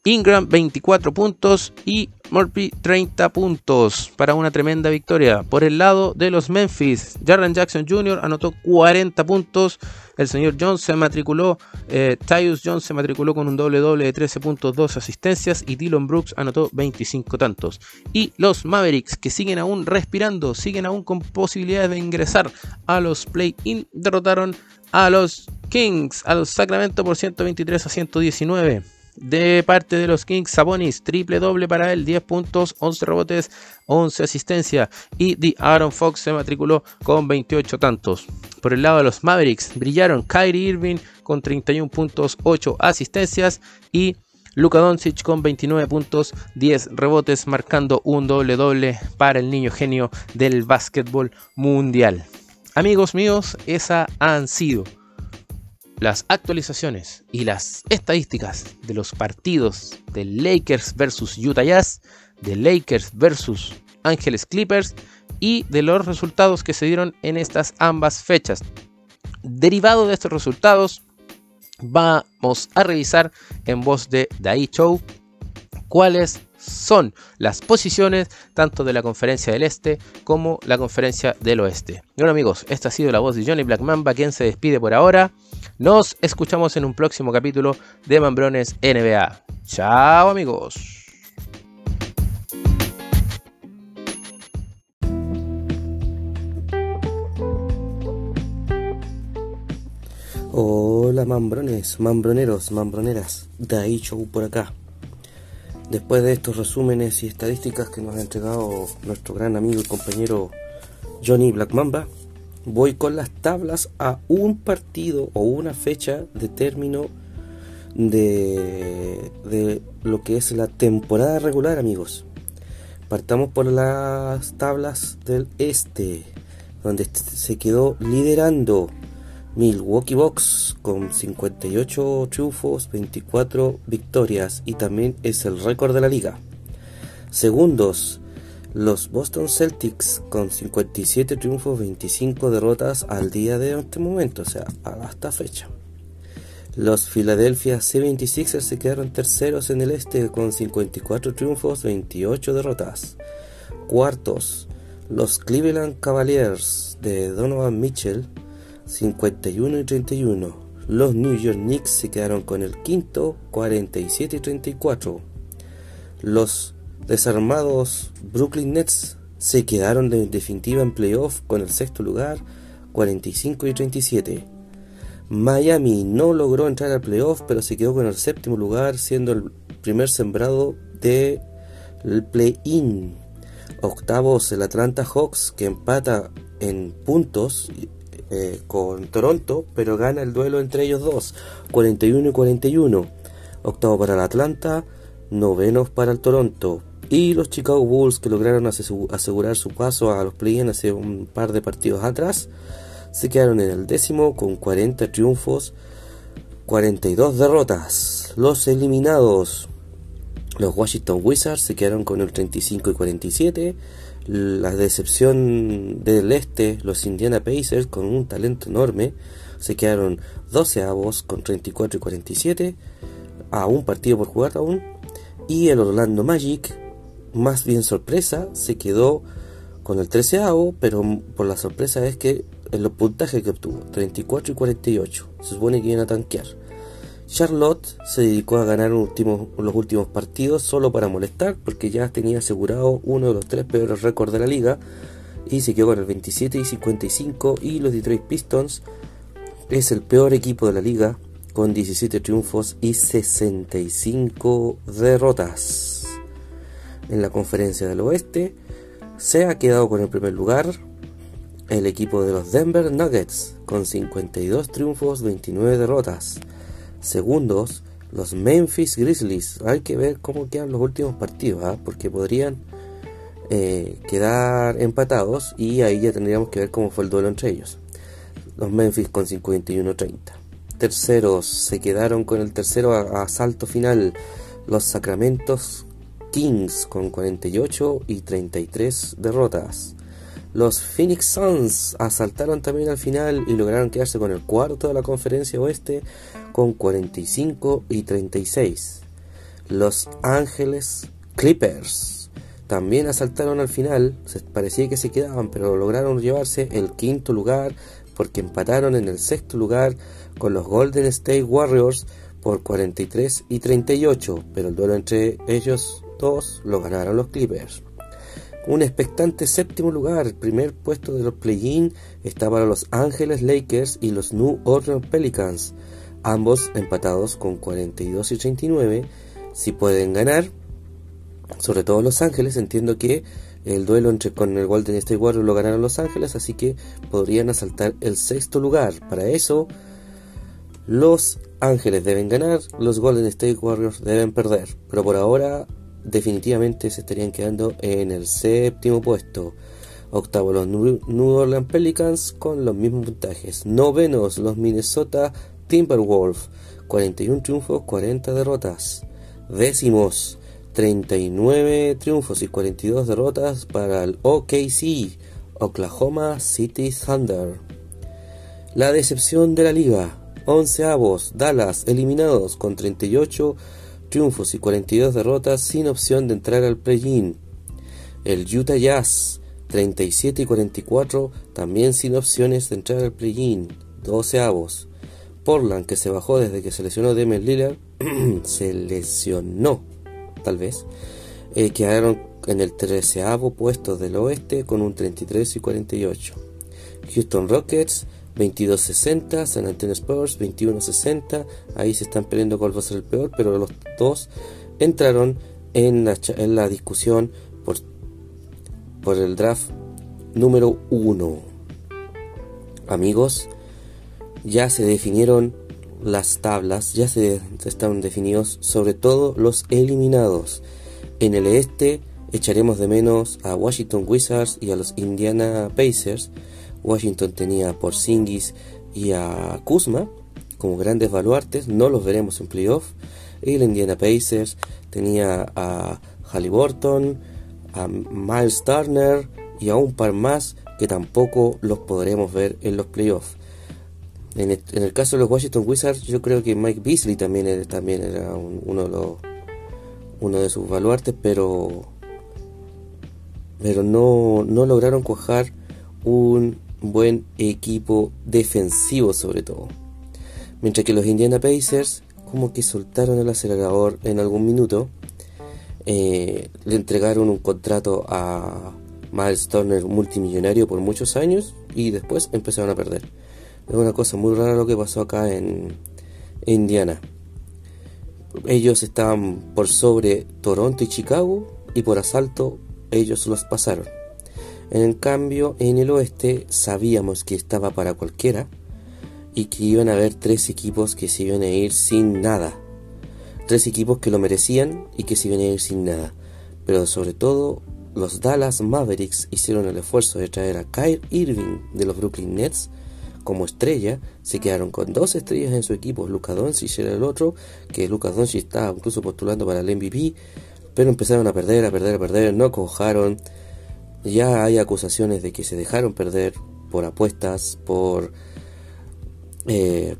Ingram 24 puntos y Murphy 30 puntos para una tremenda victoria. Por el lado de los Memphis, Jarran Jackson Jr. anotó 40 puntos. El señor Jones se matriculó, eh, Tyus Jones se matriculó con un doble doble de 13 puntos, 2 asistencias y Dylan Brooks anotó 25 tantos. Y los Mavericks que siguen aún respirando, siguen aún con posibilidades de ingresar a los play-in, derrotaron a los Kings, a los Sacramento por 123 a 119. De parte de los Kings, Sabonis, triple doble para él, 10 puntos, 11 rebotes, 11 asistencia. Y The Aaron Fox se matriculó con 28 tantos. Por el lado de los Mavericks, brillaron Kyrie Irving con 31 puntos, 8 asistencias. Y Luka Doncic con 29 puntos, 10 rebotes, marcando un doble doble para el niño genio del básquetbol mundial. Amigos míos, esas han sido las actualizaciones y las estadísticas de los partidos de Lakers versus Utah Jazz, de Lakers versus Ángeles Clippers y de los resultados que se dieron en estas ambas fechas. Derivado de estos resultados, vamos a revisar en voz de Dai Show cuáles son las posiciones tanto de la conferencia del este como la conferencia del oeste. Bueno amigos, esta ha sido la voz de Johnny Black quien se despide por ahora. Nos escuchamos en un próximo capítulo de Mambrones NBA. Chao amigos. Hola mambrones, mambroneros, mambroneras, ahí Show por acá. Después de estos resúmenes y estadísticas que nos ha entregado nuestro gran amigo y compañero Johnny Black Mamba, voy con las tablas a un partido o una fecha de término de, de lo que es la temporada regular, amigos. Partamos por las tablas del este, donde se quedó liderando Milwaukee Bucks con 58 triunfos, 24 victorias y también es el récord de la liga. Segundos, los Boston Celtics con 57 triunfos, 25 derrotas al día de este momento, o sea, hasta fecha. Los Philadelphia 76ers se quedaron terceros en el este con 54 triunfos, 28 derrotas. Cuartos, los Cleveland Cavaliers de Donovan Mitchell 51 y 31. Los New York Knicks se quedaron con el quinto, 47 y 34. Los desarmados Brooklyn Nets se quedaron de definitiva en playoff con el sexto lugar, 45 y 37. Miami no logró entrar al playoff, pero se quedó con el séptimo lugar, siendo el primer sembrado del play-in. Octavos el Atlanta Hawks, que empata en puntos eh, con Toronto, pero gana el duelo entre ellos dos, 41 y 41. Octavo para el Atlanta, novenos para el Toronto. Y los Chicago Bulls que lograron asegurar su paso a los play-in hace un par de partidos atrás, se quedaron en el décimo con 40 triunfos, 42 derrotas. Los eliminados, los Washington Wizards se quedaron con el 35 y 47. La decepción del este, los Indiana Pacers con un talento enorme, se quedaron 12 avos con 34 y 47, a un partido por jugar aún. Y el Orlando Magic, más bien sorpresa, se quedó con el 13 avo, pero por la sorpresa es que en los puntajes que obtuvo, 34 y 48, se supone que iban a tanquear. Charlotte se dedicó a ganar los últimos partidos solo para molestar, porque ya tenía asegurado uno de los tres peores récords de la liga y se quedó con el 27 y 55 y los Detroit Pistons es el peor equipo de la liga con 17 triunfos y 65 derrotas. En la conferencia del oeste se ha quedado con el primer lugar el equipo de los Denver Nuggets con 52 triunfos, 29 derrotas. Segundos, los Memphis Grizzlies. Hay que ver cómo quedan los últimos partidos, ¿ah? porque podrían eh, quedar empatados y ahí ya tendríamos que ver cómo fue el duelo entre ellos. Los Memphis con 51-30. Terceros se quedaron con el tercero asalto final. Los Sacramentos Kings con 48 y 33 derrotas. Los Phoenix Suns asaltaron también al final y lograron quedarse con el cuarto de la conferencia oeste con 45 y 36. Los Ángeles Clippers también asaltaron al final, parecía que se quedaban, pero lograron llevarse el quinto lugar porque empataron en el sexto lugar con los Golden State Warriors por 43 y 38, pero el duelo entre ellos dos lo ganaron los Clippers. Un expectante séptimo lugar, el primer puesto de los play-in está para los Ángeles Lakers y los New Orleans Pelicans, ambos empatados con 42 y 39. Si pueden ganar, sobre todo los Ángeles, entiendo que el duelo entre con el Golden State Warriors lo ganaron los Ángeles, así que podrían asaltar el sexto lugar. Para eso, los Ángeles deben ganar, los Golden State Warriors deben perder. Pero por ahora definitivamente se estarían quedando en el séptimo puesto. Octavo los New Orleans Pelicans con los mismos puntajes. Novenos los Minnesota Timberwolves, 41 triunfos, 40 derrotas. Décimos, 39 triunfos y 42 derrotas para el OKC, Oklahoma City Thunder. La decepción de la liga, 11 avos, Dallas eliminados con 38 triunfos y 42 derrotas sin opción de entrar al play-in. El Utah Jazz, 37 y 44, también sin opciones de entrar al play-in, 12 avos. Portland, que se bajó desde que se lesionó Damian Lillard, (clears throat) se lesionó, tal vez, eh, quedaron en el 13 puesto del oeste con un 33 y 48. Houston Rockets, 22-60, San Antonio Spurs 21-60, ahí se están peleando cuál va a ser el peor, pero los dos entraron en la, en la discusión por, por el draft número 1. Amigos, ya se definieron las tablas, ya se, están definidos sobre todo los eliminados. En el este echaremos de menos a Washington Wizards y a los Indiana Pacers Washington tenía por Singis y a Kuzma como grandes baluartes, no los veremos en playoff. Y el Indiana Pacers tenía a Halliburton, a Miles Turner y a un par más que tampoco los podremos ver en los playoffs. En el, caso de los Washington Wizards, yo creo que Mike Beasley también era, uno de sus baluartes, pero, pero no, no lograron cuajar un buen equipo defensivo sobre todo. Mientras que los Indiana Pacers como que soltaron el acelerador en algún minuto, eh, le entregaron un contrato a Miles Turner multimillonario por muchos años y después empezaron a perder. Es una cosa muy rara lo que pasó acá en Indiana. Ellos estaban por sobre Toronto y Chicago y por asalto ellos los pasaron. En cambio, en el oeste sabíamos que estaba para cualquiera y que iban a haber tres equipos que se iban a ir sin nada. Tres equipos que lo merecían y que se iban a ir sin nada. Pero sobre todo, los Dallas Mavericks hicieron el esfuerzo de traer a Kyle Irving de los Brooklyn Nets como estrella, se quedaron con dos estrellas en su equipo. Luka Doncic era el otro, que Luka Doncic estaba incluso postulando para el MVP, pero empezaron a perder, a perder, a perder, no cojaron. Ya hay acusaciones de que se dejaron perder por apuestas, por eh,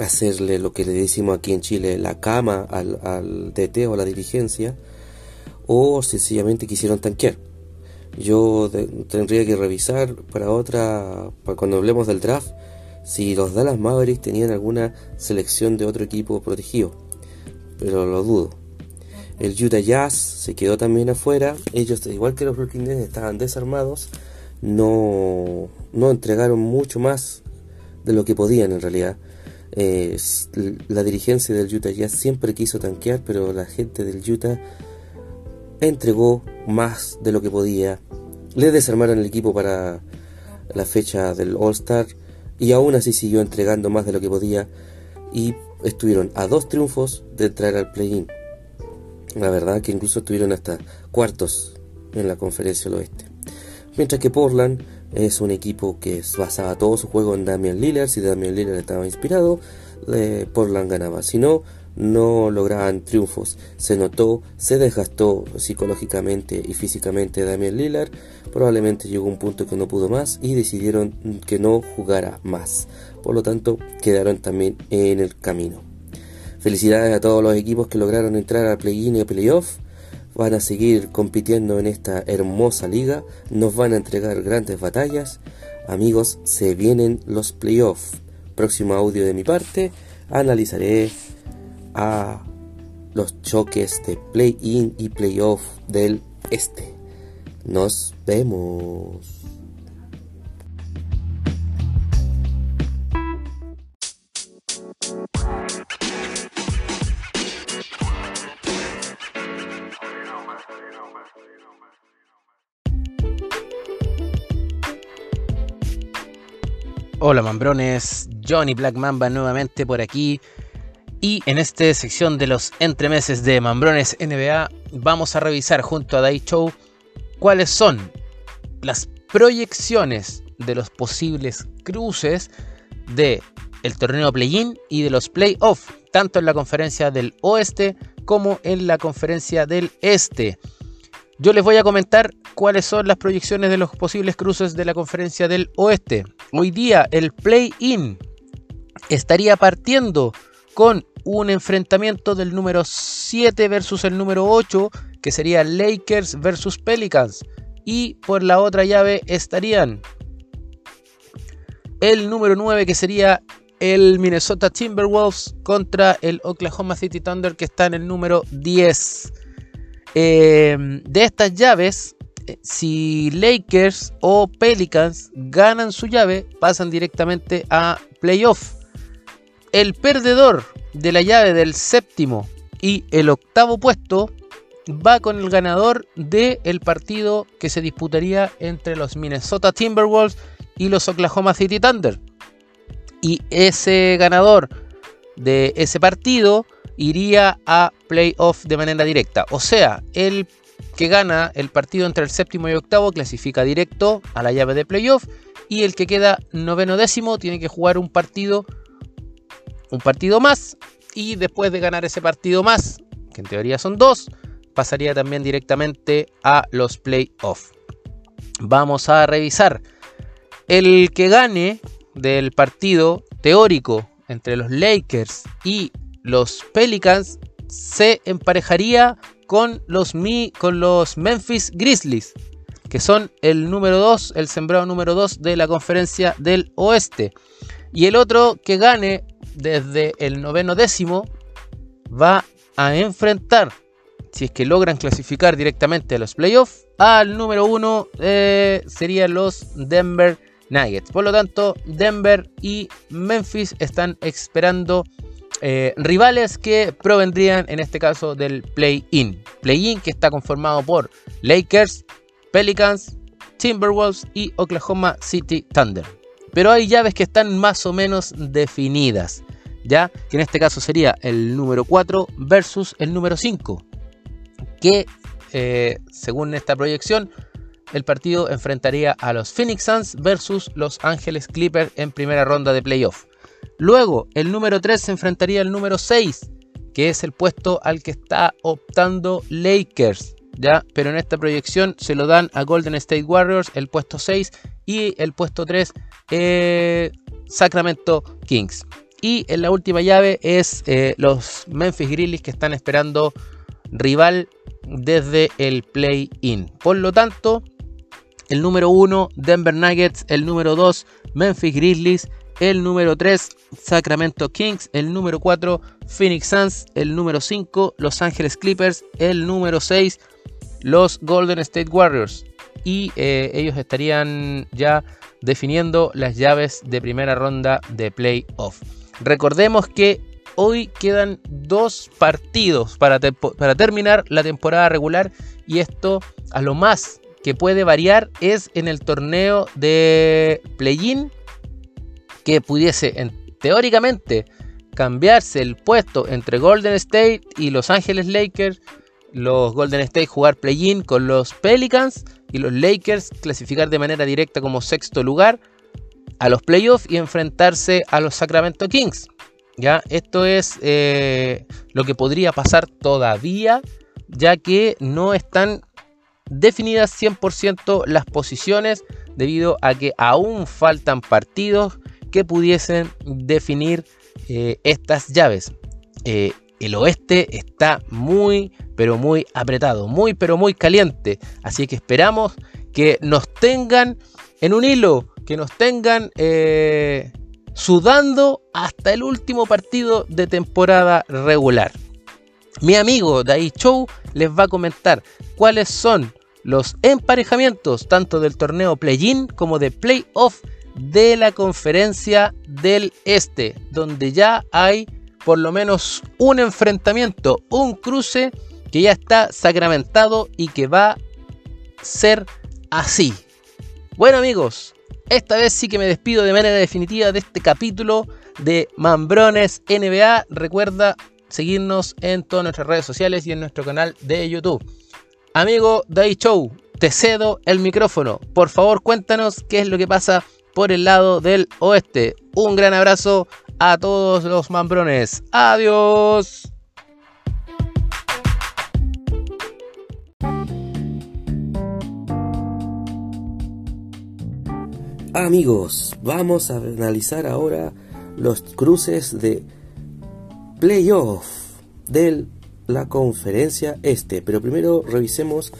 hacerle lo que le decimos aquí en Chile, la cama al, DT o a la dirigencia, o sencillamente quisieron tanquear. Yo tendría que revisar para otra, para cuando hablemos del draft, si los Dallas Mavericks tenían alguna selección de otro equipo protegido, pero lo dudo. El Utah Jazz se quedó también afuera, ellos igual que los Brooklyn Nets estaban desarmados, no, no entregaron mucho más de lo que podían en realidad. Eh, la dirigencia del Utah Jazz siempre quiso tanquear, pero la gente del Utah entregó más de lo que podía. Le desarmaron el equipo para la fecha del All Star y aún así siguió entregando más de lo que podía y estuvieron a dos triunfos de entrar al play-in. La verdad que incluso estuvieron hasta cuartos en la conferencia del oeste. Mientras que Portland es un equipo que basaba todo su juego en Damian Lillard. Si Damian Lillard estaba inspirado, Portland ganaba. Si no, no lograban triunfos. Se notó, se desgastó psicológicamente y físicamente Damian Lillard. Probablemente llegó un punto que no pudo más y decidieron que no jugara más. Por lo tanto, quedaron también en el camino. Felicidades a todos los equipos que lograron entrar al play-in y playoff. Van a seguir compitiendo en esta hermosa liga. Nos van a entregar grandes batallas. Amigos, se vienen los playoffs. Próximo audio de mi parte. Analizaré a los choques de play-in y play-off del este. Nos vemos. Hola Mambrones, Johnny Black Mamba nuevamente por aquí y en esta sección de los entremeses de Mambrones NBA vamos a revisar junto a Dai Show cuáles son las proyecciones de los posibles cruces de el torneo play-in y de los play-off, tanto en la conferencia del oeste como en la conferencia del este. Yo les voy a comentar cuáles son las proyecciones de los posibles cruces de la conferencia del oeste. Hoy día el play-in estaría partiendo con un enfrentamiento del número 7 versus el número 8, que sería Lakers versus Pelicans. Y por la otra llave estarían el número 9, que sería el Minnesota Timberwolves contra el Oklahoma City Thunder, que está en el número 10. Em, de estas llaves, eh, si Lakers o Pelicans ganan su llave, pasan directamente a playoff. El perdedor de la llave del séptimo y el octavo puesto va con el ganador del el partido que se disputaría entre los Minnesota Timberwolves y los Oklahoma City Thunder. Y ese ganador de ese partido iría a playoff de manera directa. O sea, el que gana el partido entre el séptimo y octavo clasifica directo a la llave de playoff y el que queda noveno décimo tiene que jugar un partido un partido más y después de ganar ese partido más, que en teoría son dos, pasaría también directamente a los playoffs. Vamos a revisar el que gane del partido teórico entre los Lakers y los Pelicans se emparejaría con los, Memphis Grizzlies, que son el número 2, el sembrado número 2 de la conferencia del oeste. Y el otro que gane desde el noveno décimo va a enfrentar, si es que logran clasificar directamente a los playoffs, al número uno eh, serían los Denver Nuggets. Por lo tanto, Denver y Memphis están esperando eh, rivales que provendrían en este caso del play-in. Play-in que está conformado por Lakers, Pelicans, Timberwolves y Oklahoma City Thunder. Pero hay llaves que están más o menos definidas. ¿ya? Que en este caso sería el número 4 versus el número 5, que eh, según esta proyección el partido enfrentaría a los Phoenix Suns versus los Ángeles Clippers en primera ronda de playoff. Luego, el número 3 se enfrentaría al número 6, que es el puesto al que está optando Lakers. ¿ya? Pero en esta proyección se lo dan a Golden State Warriors, el puesto 6, y el puesto 3, eh, Sacramento Kings. Y en la última llave es eh, los Memphis Grizzlies que están esperando rival desde el play-in. Por lo tanto, el número 1, Denver Nuggets, el número 2, Memphis Grizzlies, el número 3, Sacramento Kings, el número 4, Phoenix Suns, el número 5, Los Angeles Clippers, el número 6, los Golden State Warriors. Y eh, ellos estarían ya definiendo las llaves de primera ronda de playoff. Recordemos que hoy quedan dos partidos para, para terminar la temporada regular y esto a lo más que puede variar es en el torneo de play-in que pudiese teóricamente cambiarse el puesto entre Golden State y Los Ángeles Lakers, los Golden State jugar play-in con los Pelicans y los Lakers clasificar de manera directa como sexto lugar a los playoffs y enfrentarse a los Sacramento Kings. ¿ya? Esto es eh, lo que podría pasar todavía, ya que no están definidas 100% las posiciones debido a que aún faltan partidos que pudiesen definir eh, estas llaves. Eh, el oeste está muy, pero muy apretado, muy, pero muy caliente. Así que esperamos que nos tengan en un hilo, que nos tengan eh, sudando hasta el último partido de temporada regular. Mi amigo Dai Show les va a comentar cuáles son los emparejamientos tanto del torneo play-in como de playoff de la conferencia del este, donde ya hay por lo menos un enfrentamiento, un cruce que ya está sacramentado y que va a ser así. Bueno amigos, esta vez sí que me despido de manera definitiva de este capítulo de Mambrones NBA. Recuerda seguirnos en todas nuestras redes sociales y en nuestro canal de YouTube. Amigo Day Show, te cedo el micrófono. Por favor, cuéntanos qué es lo que pasa por el lado del oeste. Un gran abrazo a todos los mambrones. Adiós. Amigos, vamos a analizar ahora los cruces de playoff de la conferencia este. Pero primero revisemos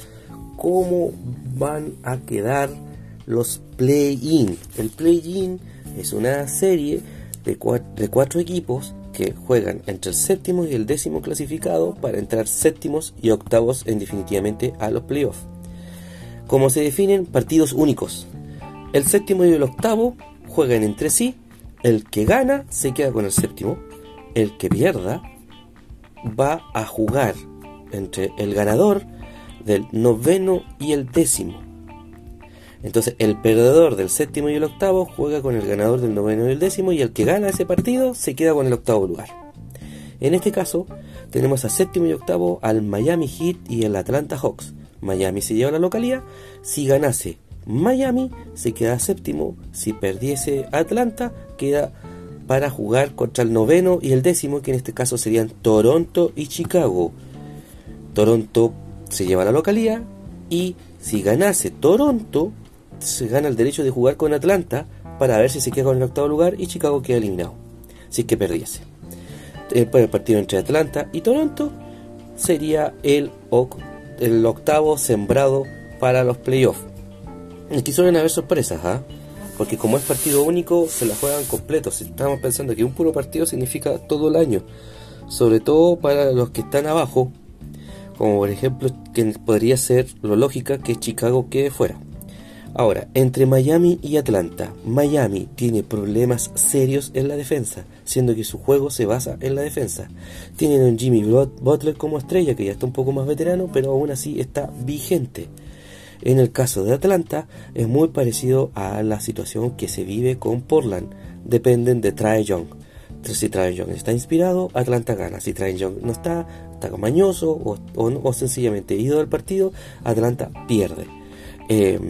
cómo van a quedar los play-in. El play-in es una serie de cuatro, equipos que juegan entre el séptimo y el décimo clasificado para entrar séptimos y octavos en definitivamente a los playoffs. Como se definen partidos únicos, el séptimo y el octavo juegan entre sí. El que gana se queda con el séptimo. El que pierda va a jugar entre el ganador del noveno y el décimo. Entonces el perdedor del séptimo y el octavo juega con el ganador del noveno y el décimo y el que gana ese partido se queda con el octavo lugar. En este caso tenemos a séptimo y octavo al Miami Heat y el Atlanta Hawks. Miami se lleva la localidad. Si ganase Miami se queda séptimo. Si perdiese Atlanta, queda para jugar contra el noveno y el décimo, que en este caso serían Toronto y Chicago. Toronto se lleva la localía y si ganase Toronto, se gana el derecho de jugar con Atlanta para ver si se queda con el octavo lugar y Chicago queda eliminado, si es que perdiese. El partido entre Atlanta y Toronto sería el, el octavo sembrado para los playoffs. Aquí suelen haber sorpresas, ¿ah? Porque como es partido único, se la juegan completos. Estamos pensando que un puro partido significa todo el año. Sobre todo para los que están abajo. Como por ejemplo, que podría ser lo lógica que Chicago quede fuera. Ahora, entre Miami y Atlanta, Miami tiene problemas serios en la defensa, siendo que su juego se basa en la defensa. Tienen a Jimmy Butler como estrella, que ya está un poco más veterano, pero aún así está vigente. En el caso de Atlanta es muy parecido a la situación que se vive con Portland. Dependen de Trae Young. Si Trae Young está inspirado, Atlanta gana. Si Trae Young no está, está mañoso o, o, sencillamente ido del partido, Atlanta pierde. Eh,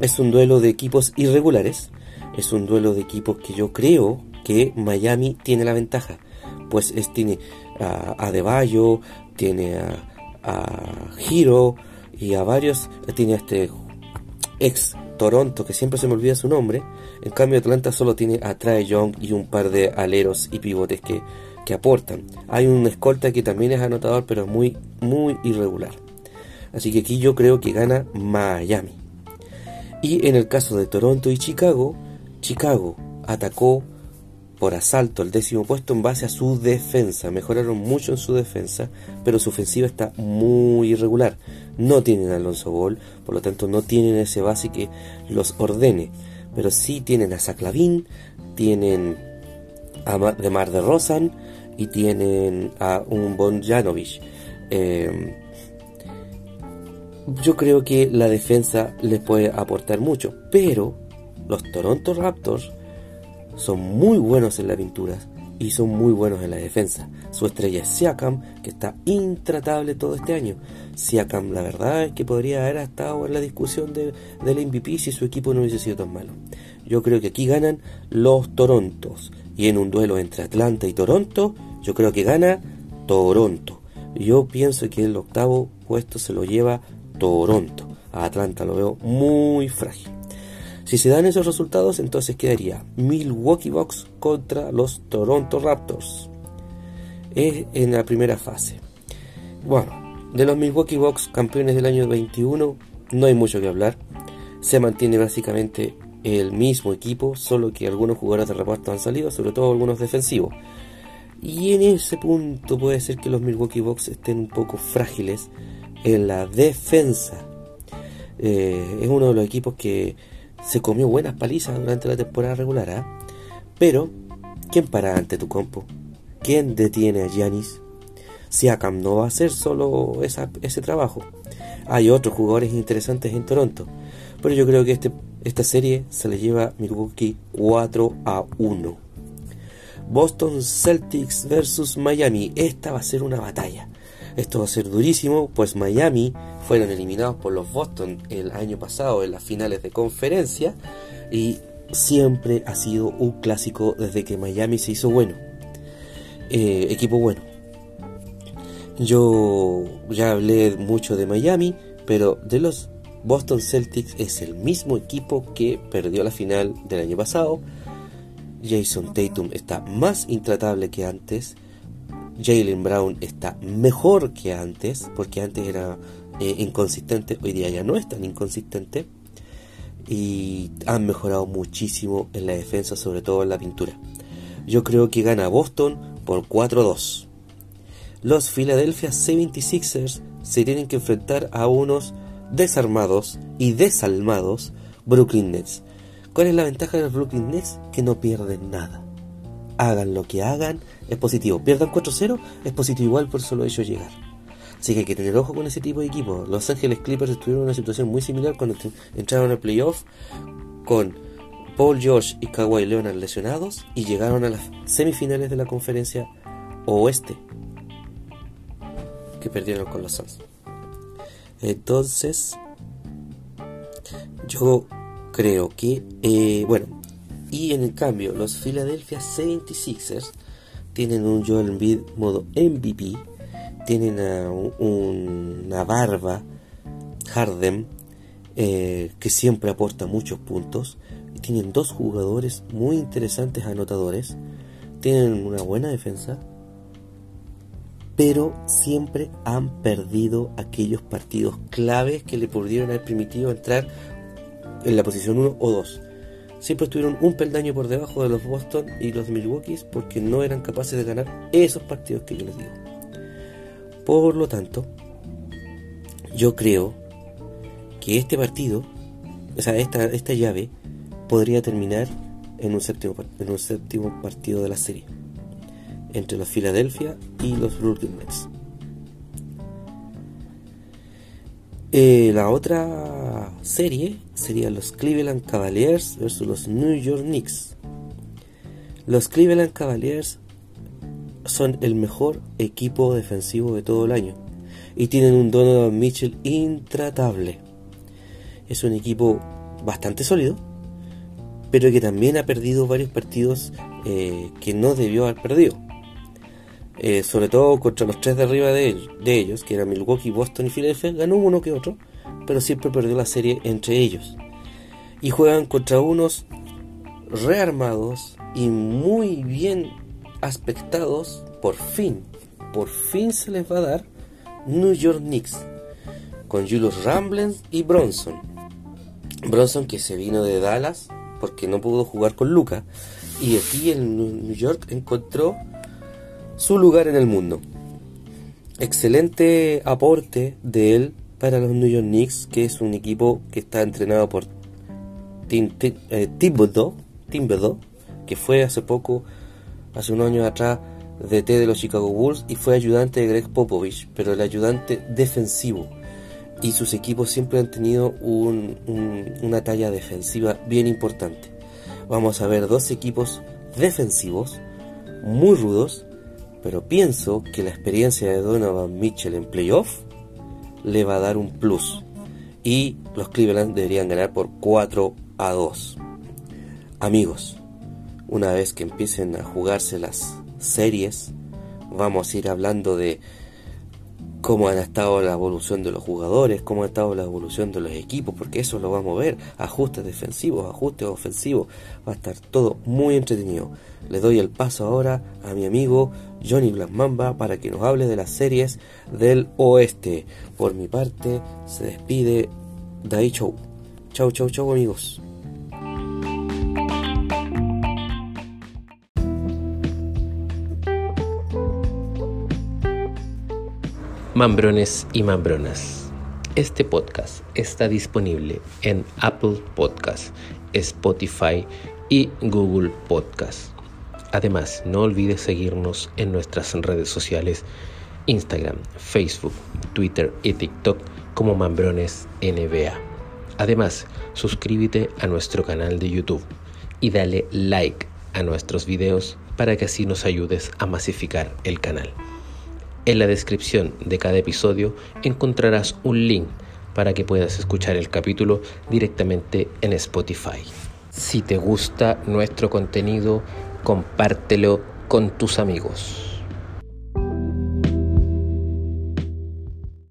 es un duelo de equipos irregulares. Es un duelo de equipos que yo creo que Miami tiene la ventaja. Pues es, tiene a, a tiene a, Hiro y a varios. Tiene a este ex Toronto, que siempre se me olvida su nombre. En cambio, Atlanta solo tiene a Trae Young y un par de aleros y pivotes que, que aportan. Hay un escolta que también es anotador, pero es muy, muy irregular. Así que aquí yo creo que gana Miami. Y en el caso de Toronto y Chicago, Chicago atacó por asalto el décimo puesto en base a su defensa. Mejoraron mucho en su defensa, pero su ofensiva está muy irregular. No tienen a Alonso Ball, por lo tanto no tienen ese base que los ordene. Pero sí tienen a Saclavín, tienen a Mar de Rosan y tienen a un Bon Janovich. Eh, yo creo que la defensa les puede aportar mucho, pero los Toronto Raptors son muy buenos en la pintura y son muy buenos en la defensa. Su estrella es Siakam, que está intratable todo este año. Siakam, la verdad es que podría haber estado en la discusión de, del MVP si su equipo no hubiese sido tan malo. Yo creo que aquí ganan los Torontos. Y en un duelo entre Atlanta y Toronto, yo creo que gana Toronto. Yo pienso que el octavo puesto se lo lleva Toronto. A Atlanta lo veo muy frágil. Si se dan esos resultados, entonces quedaría Milwaukee Bucks contra los Toronto Raptors. Es en la primera fase. Bueno, de los Milwaukee Bucks campeones del año 21, no hay mucho que hablar. Se mantiene básicamente el mismo equipo, solo que algunos jugadores de reparto han salido, sobre todo algunos defensivos. Y en ese punto puede ser que los Milwaukee Bucks estén un poco frágiles en la defensa. Eh, es uno de los equipos que se comió buenas palizas durante la temporada regular. ¿ah? Pero, ¿quién para ante tu compo? ¿Quién detiene a Giannis? Siakam no va a hacer solo ese trabajo. Hay otros jugadores interesantes en Toronto. Pero yo creo que este, esta serie se le lleva Milwaukee 4 a 1. Boston Celtics versus Miami. Esta va a ser una batalla. Esto va a ser durísimo, pues Miami fueron eliminados por los Boston el año pasado en las finales de conferencia y siempre ha sido un clásico desde que Miami se hizo bueno. Eh, equipo bueno. Yo ya hablé mucho de Miami, pero de los Boston Celtics es el mismo equipo que perdió la final del año pasado. Jason Tatum está más intratable que antes. Jalen Brown está mejor que antes, porque antes era eh, inconsistente, hoy día ya no es tan inconsistente. Y han mejorado muchísimo en la defensa, sobre todo en la pintura. Yo creo que gana Boston por 4-2. Los Philadelphia 76ers se tienen que enfrentar a unos desarmados y desalmados Brooklyn Nets. ¿Cuál es la ventaja de los Brooklyn Nets? Que no pierden nada hagan lo que hagan, es positivo. Pierdan 4-0, es positivo igual por solo hecho llegar. Así que hay que tener ojo con ese tipo de equipos. Los Ángeles Clippers estuvieron en una situación muy similar cuando entraron al playoff con Paul George y Kawhi Leonard lesionados y llegaron a las semifinales de la conferencia oeste que perdieron con los Suns. Entonces, yo creo que, eh, bueno, y en el cambio, los Philadelphia 76ers tienen un Joel Embiid modo MVP, tienen a una barba Harden eh, que siempre aporta muchos puntos, tienen dos jugadores muy interesantes anotadores, tienen una buena defensa, pero siempre han perdido aquellos partidos claves que le pudieron haber permitido entrar en la posición 1 o 2 siempre estuvieron un peldaño por debajo de los Boston y los Milwaukee porque no eran capaces de ganar esos partidos que yo les digo. Por lo tanto, yo creo que este partido, o sea, esta, esta llave, podría terminar en un, séptimo, en un séptimo partido de la serie entre los Philadelphia y los Brooklyn Nets. Eh, la otra serie sería los Cleveland Cavaliers versus los New York Knicks. Los Cleveland Cavaliers son el mejor equipo defensivo de todo el año y tienen un Donovan Mitchell intratable. es un equipo bastante sólido, pero que también ha perdido varios partidos eh, que no debió haber perdido. Eh, sobre todo contra los tres de arriba de, de, ellos, que eran Milwaukee, Boston y Philadelphia, ganó uno que otro, pero siempre perdió la serie entre ellos. Y juegan contra unos rearmados y muy bien aspectados, por fin, por fin se les va a dar New York Knicks, con Julius Ramblens y Bronson. Bronson que se vino de Dallas porque no pudo jugar con Luca y aquí en New York encontró su lugar en el mundo. Excelente aporte de él para los New York Knicks, que es un equipo que está entrenado por Tim, Tim, eh, que fue hace poco, hace un año atrás, DT de los Chicago Bulls y fue ayudante de Greg Popovich, pero el ayudante defensivo. Y sus equipos siempre han tenido una talla defensiva bien importante. Vamos a ver dos equipos defensivos muy rudos, pero pienso que la experiencia de Donovan Mitchell en playoff le va a dar un plus. Y los Cleveland deberían ganar por 4 a 2. Amigos, una vez que empiecen a jugarse las series, vamos a ir hablando de cómo ha estado la evolución de los jugadores, cómo ha estado la evolución de los equipos, porque eso lo vamos a ver, ajustes defensivos, ajustes ofensivos, va a estar todo muy entretenido. Le doy el paso ahora a mi amigo Johnny Blackmamba para que nos hable de las series del oeste. Por mi parte, se despide Dai Show. Chau, chau, chau amigos. Mambrones y Mambronas. Este podcast está disponible en Apple Podcast, Spotify y Google Podcast. Además, no olvides seguirnos en nuestras redes sociales Instagram, Facebook, Twitter y TikTok como Mambrones NBA. Además, suscríbete a nuestro canal de YouTube y dale like a nuestros videos para que así nos ayudes a masificar el canal. En la descripción de cada episodio encontrarás un link para que puedas escuchar el capítulo directamente en Spotify. Si te gusta nuestro contenido, compártelo con tus amigos.